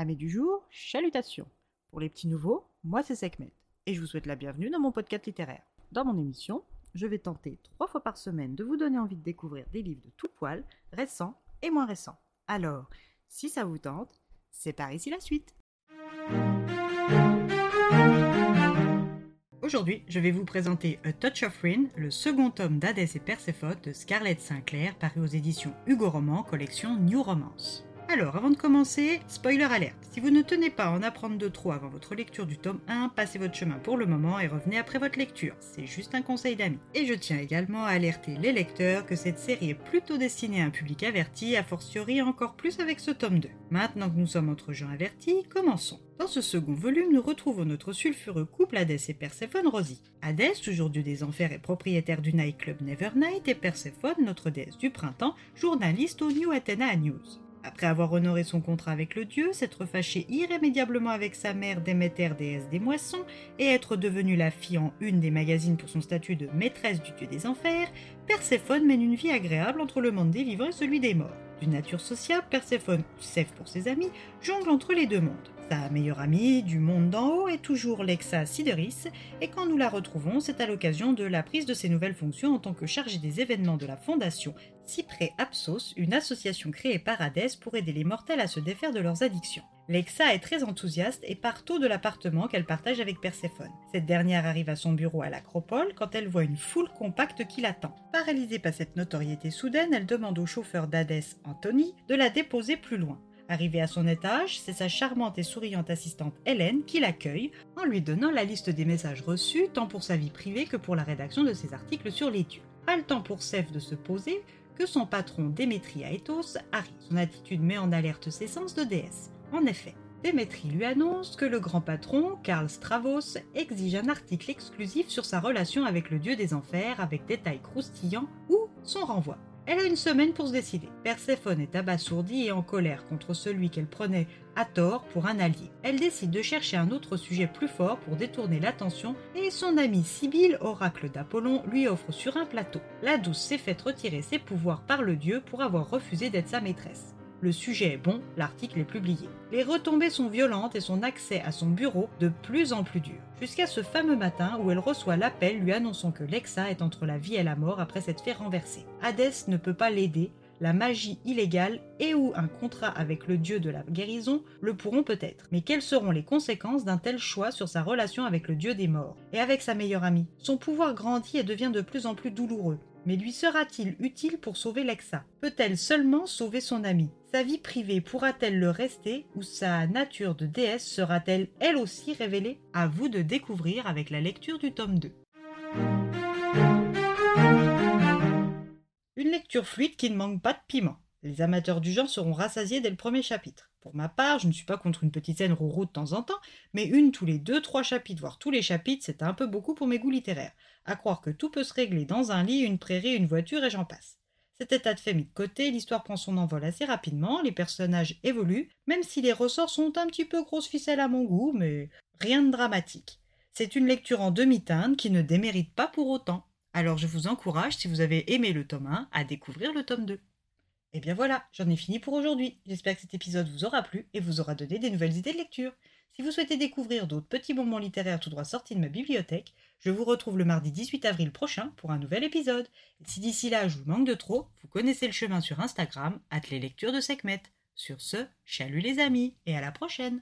Amis du jour, chalutations. Pour les petits nouveaux, moi c'est Sekhmet et je vous souhaite la bienvenue dans mon podcast littéraire. Dans mon émission, je vais tenter trois fois par semaine de vous donner envie de découvrir des livres de tout poil, récents et moins récents. Alors, si ça vous tente, c'est par ici la suite. Aujourd'hui, je vais vous présenter A Touch of Rain, le second tome d'Hadès et Perséphone de Scarlett Sinclair, paru aux éditions Hugo Roman, collection New Romance. Alors, avant de commencer, spoiler alerte. Si vous ne tenez pas à en apprendre de trop avant votre lecture du tome 1, passez votre chemin pour le moment et revenez après votre lecture. C'est juste un conseil d'amis. Et je tiens également à alerter les lecteurs que cette série est plutôt destinée à un public averti, a fortiori encore plus avec ce tome 2. Maintenant que nous sommes entre gens avertis, commençons. Dans ce second volume, nous retrouvons notre sulfureux couple Hadès et Perséphone Rosie. Hadès, toujours dieu des enfers et propriétaire du nightclub Nevernight, et Perséphone, notre déesse du printemps, journaliste au New Athena News. Après avoir honoré son contrat avec le dieu, s'être fâché irrémédiablement avec sa mère Déméter, déesse des moissons, et être devenue la fille en une des magazines pour son statut de maîtresse du dieu des enfers, Perséphone mène une vie agréable entre le monde des vivants et celui des morts. D'une nature sociable, Perséphone, safe pour ses amis, jongle entre les deux mondes. Sa meilleure amie du monde d'en haut est toujours Lexa Sideris, et quand nous la retrouvons, c'est à l'occasion de la prise de ses nouvelles fonctions en tant que chargée des événements de la fondation Cyprès Apsos, une association créée par Hadès pour aider les mortels à se défaire de leurs addictions. Lexa est très enthousiaste et part tôt de l'appartement qu'elle partage avec Perséphone. Cette dernière arrive à son bureau à l'Acropole quand elle voit une foule compacte qui l'attend. Paralysée par cette notoriété soudaine, elle demande au chauffeur d'Hadès, Anthony, de la déposer plus loin. Arrivée à son étage, c'est sa charmante et souriante assistante Hélène qui l'accueille en lui donnant la liste des messages reçus tant pour sa vie privée que pour la rédaction de ses articles sur les dieux. Pas le temps pour Seth de se poser que son patron Démétrie Aethos arrive. Son attitude met en alerte ses sens de déesse. En effet, Démétrie lui annonce que le grand patron, Karl Stravos, exige un article exclusif sur sa relation avec le dieu des enfers avec détails croustillants ou son renvoi. Elle a une semaine pour se décider. Perséphone est abasourdie et en colère contre celui qu'elle prenait à tort pour un allié. Elle décide de chercher un autre sujet plus fort pour détourner l'attention et son amie Sibylle, oracle d'Apollon, lui offre sur un plateau. La douce s'est faite retirer ses pouvoirs par le dieu pour avoir refusé d'être sa maîtresse. Le sujet est bon, l'article est publié. Les retombées sont violentes et son accès à son bureau de plus en plus dur. Jusqu'à ce fameux matin où elle reçoit l'appel lui annonçant que Lexa est entre la vie et la mort après s'être fait renverser. Hadès ne peut pas l'aider, la magie illégale et ou un contrat avec le dieu de la guérison le pourront peut-être. Mais quelles seront les conséquences d'un tel choix sur sa relation avec le dieu des morts? Et avec sa meilleure amie? Son pouvoir grandit et devient de plus en plus douloureux. Mais lui sera-t-il utile pour sauver Lexa? Peut-elle seulement sauver son amie Sa vie privée pourra-t-elle le rester ou sa nature de déesse sera-t-elle elle aussi révélée? À vous de découvrir avec la lecture du tome 2. Une lecture fluide qui ne manque pas de piment. Les amateurs du genre seront rassasiés dès le premier chapitre. Pour ma part, je ne suis pas contre une petite scène rourou de temps en temps, mais une tous les deux, trois chapitres, voire tous les chapitres, c'est un peu beaucoup pour mes goûts littéraires. À croire que tout peut se régler dans un lit, une prairie, une voiture et j'en passe. Cet état de fait mis de côté, l'histoire prend son envol assez rapidement, les personnages évoluent, même si les ressorts sont un petit peu grosse ficelle à mon goût, mais rien de dramatique. C'est une lecture en demi-teinte qui ne démérite pas pour autant. Alors je vous encourage, si vous avez aimé le tome 1, à découvrir le tome 2. Et bien voilà, j'en ai fini pour aujourd'hui. J'espère que cet épisode vous aura plu et vous aura donné des nouvelles idées de lecture. Si vous souhaitez découvrir d'autres petits moments littéraires tout droit sortis de ma bibliothèque, je vous retrouve le mardi 18 avril prochain pour un nouvel épisode. Si d'ici là je vous manque de trop, vous connaissez le chemin sur Instagram, at les lectures de Sekhmet. Sur ce, chalut les amis et à la prochaine!